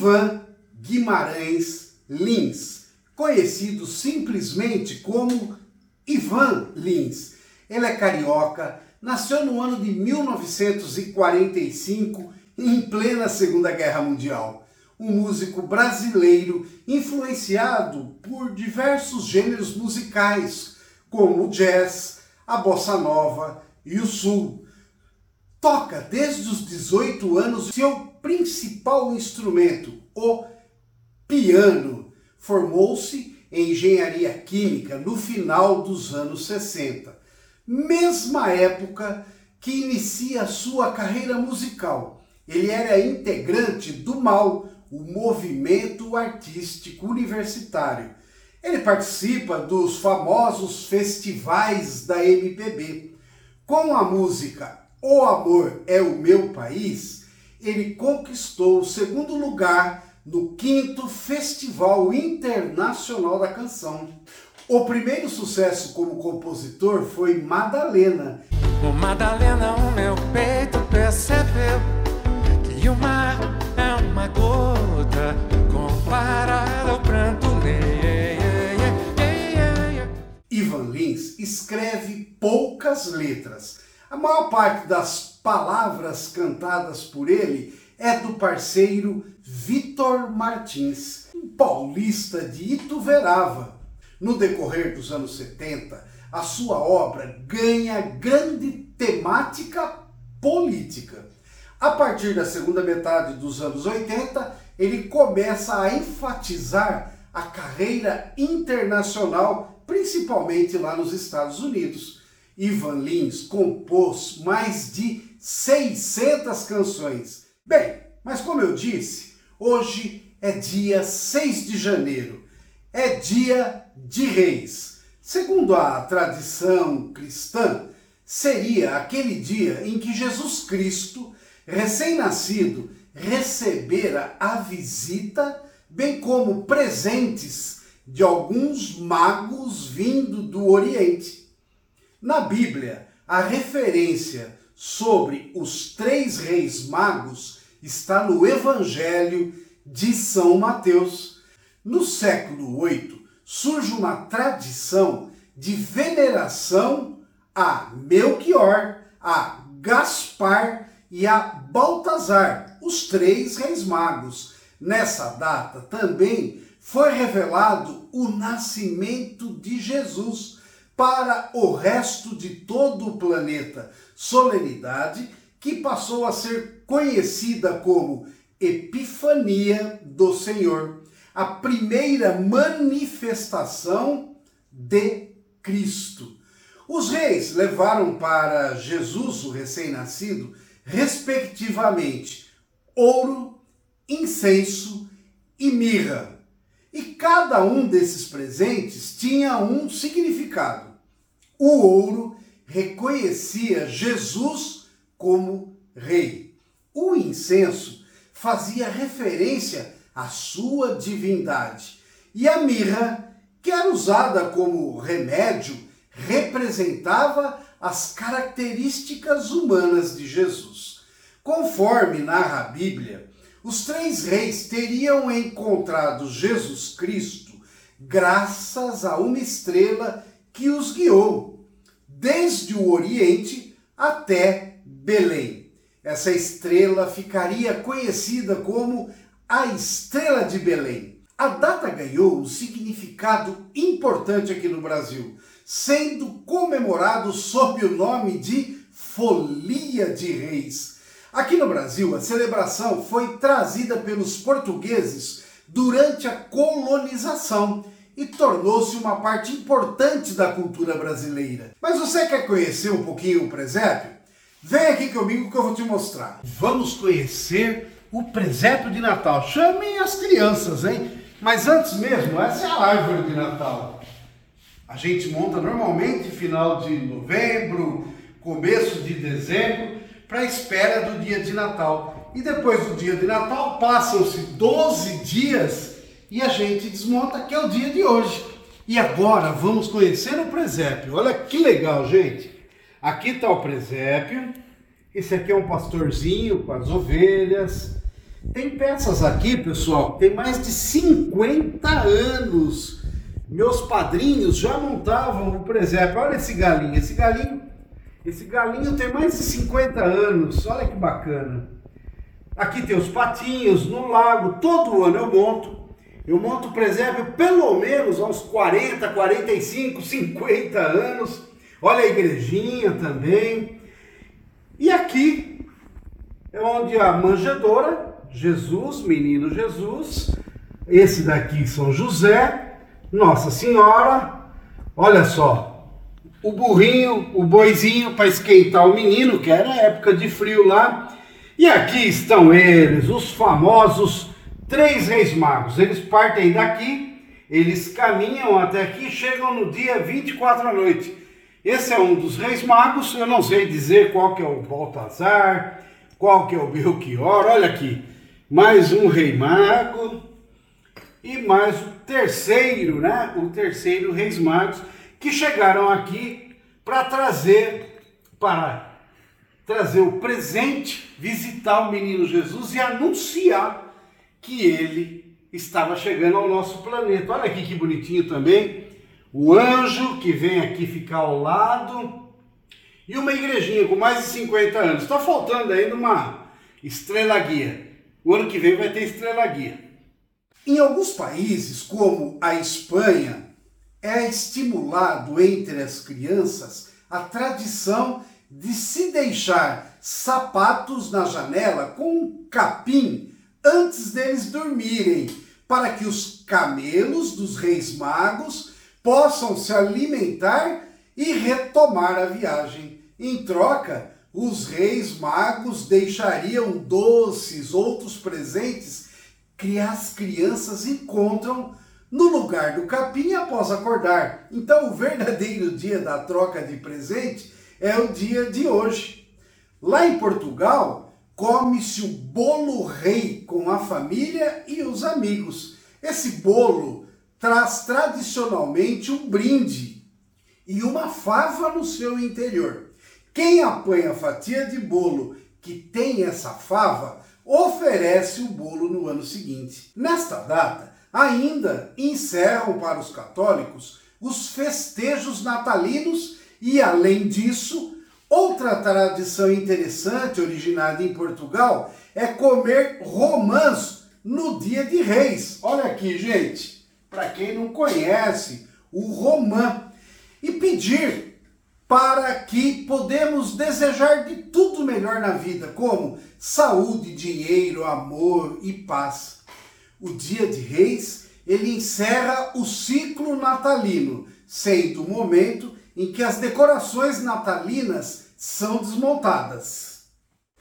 Ivan Guimarães Lins, conhecido simplesmente como Ivan Lins. Ele é carioca, nasceu no ano de 1945, em plena Segunda Guerra Mundial. Um músico brasileiro influenciado por diversos gêneros musicais, como o jazz, a bossa nova e o sul. Toca desde os 18 anos seu principal instrumento, o piano. Formou-se em engenharia química no final dos anos 60, mesma época que inicia sua carreira musical. Ele era integrante do MAU, o Movimento Artístico Universitário. Ele participa dos famosos festivais da MPB. Com a música O Amor é o Meu País, ele conquistou o segundo lugar no quinto Festival Internacional da Canção. O primeiro sucesso como compositor foi Madalena. O Madalena, o meu peito percebeu que o mar é uma gota comparado ao pranto Ivan Lins escreve poucas letras. A maior parte das palavras cantadas por ele é do parceiro Vitor Martins, um paulista de Ituverava. No decorrer dos anos 70, a sua obra ganha grande temática política. A partir da segunda metade dos anos 80, ele começa a enfatizar a carreira internacional, principalmente lá nos Estados Unidos. Ivan Lins compôs mais de 600 canções. Bem, mas como eu disse, Hoje é dia 6 de janeiro, é dia de reis. Segundo a tradição cristã, seria aquele dia em que Jesus Cristo, recém-nascido, recebera a visita, bem como presentes de alguns magos vindo do Oriente. Na Bíblia, a referência sobre os três reis magos está no Evangelho de São Mateus. No século VIII surge uma tradição de veneração a Melchior, a Gaspar e a Baltazar, os três reis magos. Nessa data também foi revelado o nascimento de Jesus para o resto de todo o planeta. Solenidade que passou a ser conhecida como Epifania do Senhor, a primeira manifestação de Cristo. Os reis levaram para Jesus, o recém-nascido, respectivamente, ouro, incenso e mirra. E cada um desses presentes tinha um significado. O ouro reconhecia Jesus como rei. O incenso fazia referência à sua divindade. E a mirra, que era usada como remédio, representava as características humanas de Jesus. Conforme narra a Bíblia, os três reis teriam encontrado Jesus Cristo graças a uma estrela que os guiou, desde o Oriente até Belém. Essa estrela ficaria conhecida como a Estrela de Belém. A data ganhou um significado importante aqui no Brasil, sendo comemorado sob o nome de Folia de Reis. Aqui no Brasil, a celebração foi trazida pelos portugueses durante a colonização e tornou-se uma parte importante da cultura brasileira. Mas você quer conhecer um pouquinho o presépio? Vem aqui comigo que eu vou te mostrar. Vamos conhecer o presépio de Natal. Chamem as crianças, hein? Mas antes mesmo, essa é a árvore de Natal. A gente monta normalmente final de novembro, começo de dezembro, para a espera do dia de Natal. E depois do dia de Natal, passam-se 12 dias e a gente desmonta, que é o dia de hoje. E agora vamos conhecer o presépio. Olha que legal, gente. Aqui está o presépio. Esse aqui é um pastorzinho com as ovelhas. Tem peças aqui, pessoal, tem mais de 50 anos. Meus padrinhos já montavam o presépio. Olha esse galinho, esse galinho, esse galinho tem mais de 50 anos. Olha que bacana. Aqui tem os patinhos no lago, todo ano eu monto. Eu monto presépio pelo menos aos 40, 45, 50 anos. Olha a igrejinha também. E aqui é onde a manjedora, Jesus, menino Jesus, esse daqui São José, Nossa Senhora, olha só, o burrinho, o boizinho para esquentar o menino, que era época de frio lá. E aqui estão eles, os famosos três reis magos. Eles partem daqui, eles caminham até aqui, chegam no dia 24 à noite. Esse é um dos reis magos, eu não sei dizer qual que é o Baltazar, qual que é o Belchior, olha aqui, mais um rei mago e mais o terceiro, né? O terceiro reis magos que chegaram aqui para trazer para trazer o presente, visitar o menino Jesus e anunciar que ele estava chegando ao nosso planeta. Olha aqui que bonitinho também o anjo que vem aqui ficar ao lado e uma igrejinha com mais de 50 anos. Está faltando ainda uma estrela guia. O ano que vem vai ter estrela guia. Em alguns países, como a Espanha, é estimulado entre as crianças a tradição de se deixar sapatos na janela com um capim antes deles dormirem, para que os camelos dos reis magos possam se alimentar e retomar a viagem. Em troca, os reis magos deixariam doces, outros presentes que as crianças encontram no lugar do capim após acordar. Então, o verdadeiro dia da troca de presente é o dia de hoje. Lá em Portugal, come-se o bolo rei com a família e os amigos. Esse bolo traz tradicionalmente um brinde e uma fava no seu interior. Quem apanha a fatia de bolo que tem essa fava oferece o bolo no ano seguinte. Nesta data, ainda encerram para os católicos os festejos natalinos e, além disso, outra tradição interessante originada em Portugal é comer romãs no dia de reis. Olha aqui, gente para quem não conhece, o romã, e pedir para que podemos desejar de tudo melhor na vida, como saúde, dinheiro, amor e paz. O dia de reis, ele encerra o ciclo natalino, sendo o momento em que as decorações natalinas são desmontadas.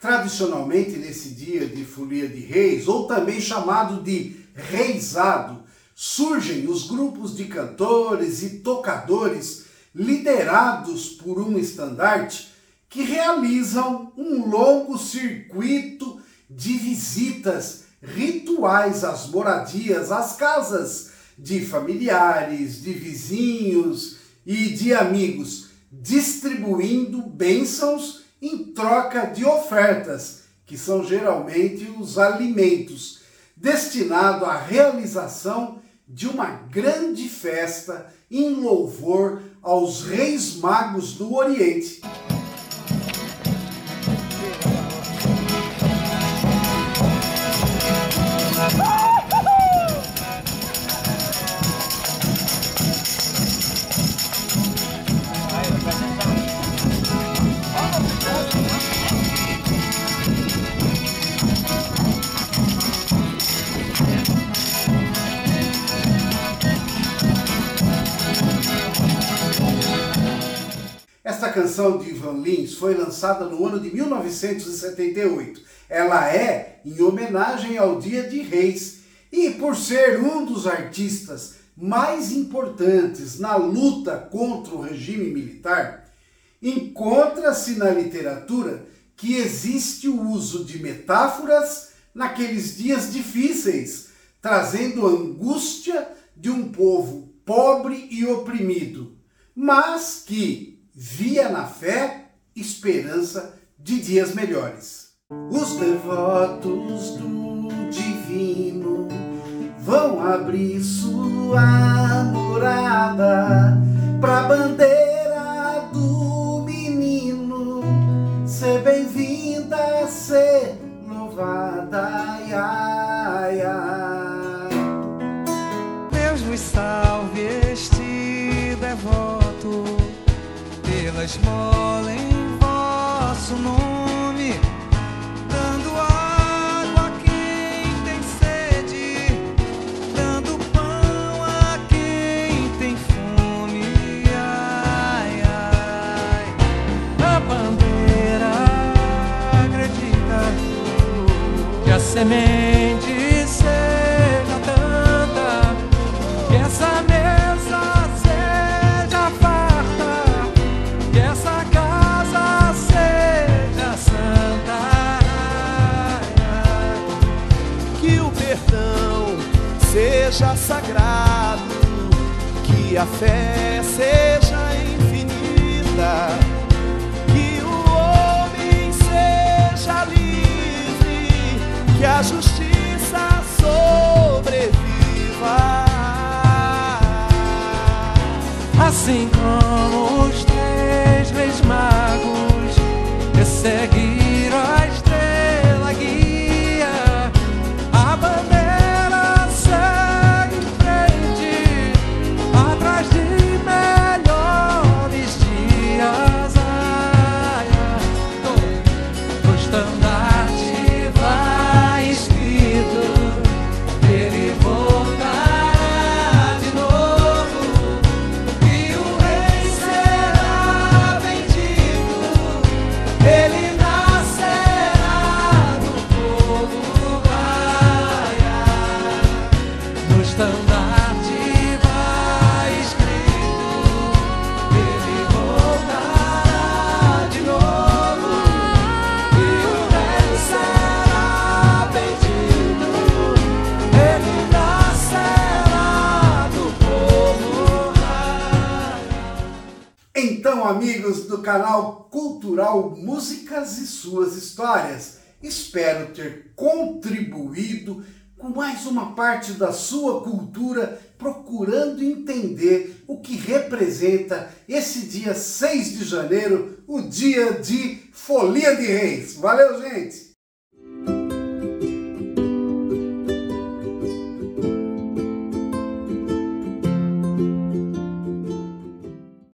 Tradicionalmente, nesse dia de folia de reis, ou também chamado de reisado, surgem os grupos de cantores e tocadores liderados por um estandarte que realizam um longo circuito de visitas rituais às moradias, às casas de familiares, de vizinhos e de amigos, distribuindo bênçãos em troca de ofertas, que são geralmente os alimentos, destinado à realização de uma grande festa em louvor aos reis magos do Oriente. Canção de Ivan Lins foi lançada no ano de 1978. Ela é em homenagem ao Dia de Reis e por ser um dos artistas mais importantes na luta contra o regime militar, encontra-se na literatura que existe o uso de metáforas naqueles dias difíceis, trazendo a angústia de um povo pobre e oprimido, mas que via na fé esperança de dias melhores. Os devotos do divino vão abrir sua morada para bandeira semente seja tanta, que essa mesa seja farta, que essa casa seja santa, que o perdão seja sagrado, que a fé sing on. canal Cultural Músicas e Suas Histórias. Espero ter contribuído com mais uma parte da sua cultura, procurando entender o que representa esse dia 6 de janeiro, o dia de Folia de Reis. Valeu, gente!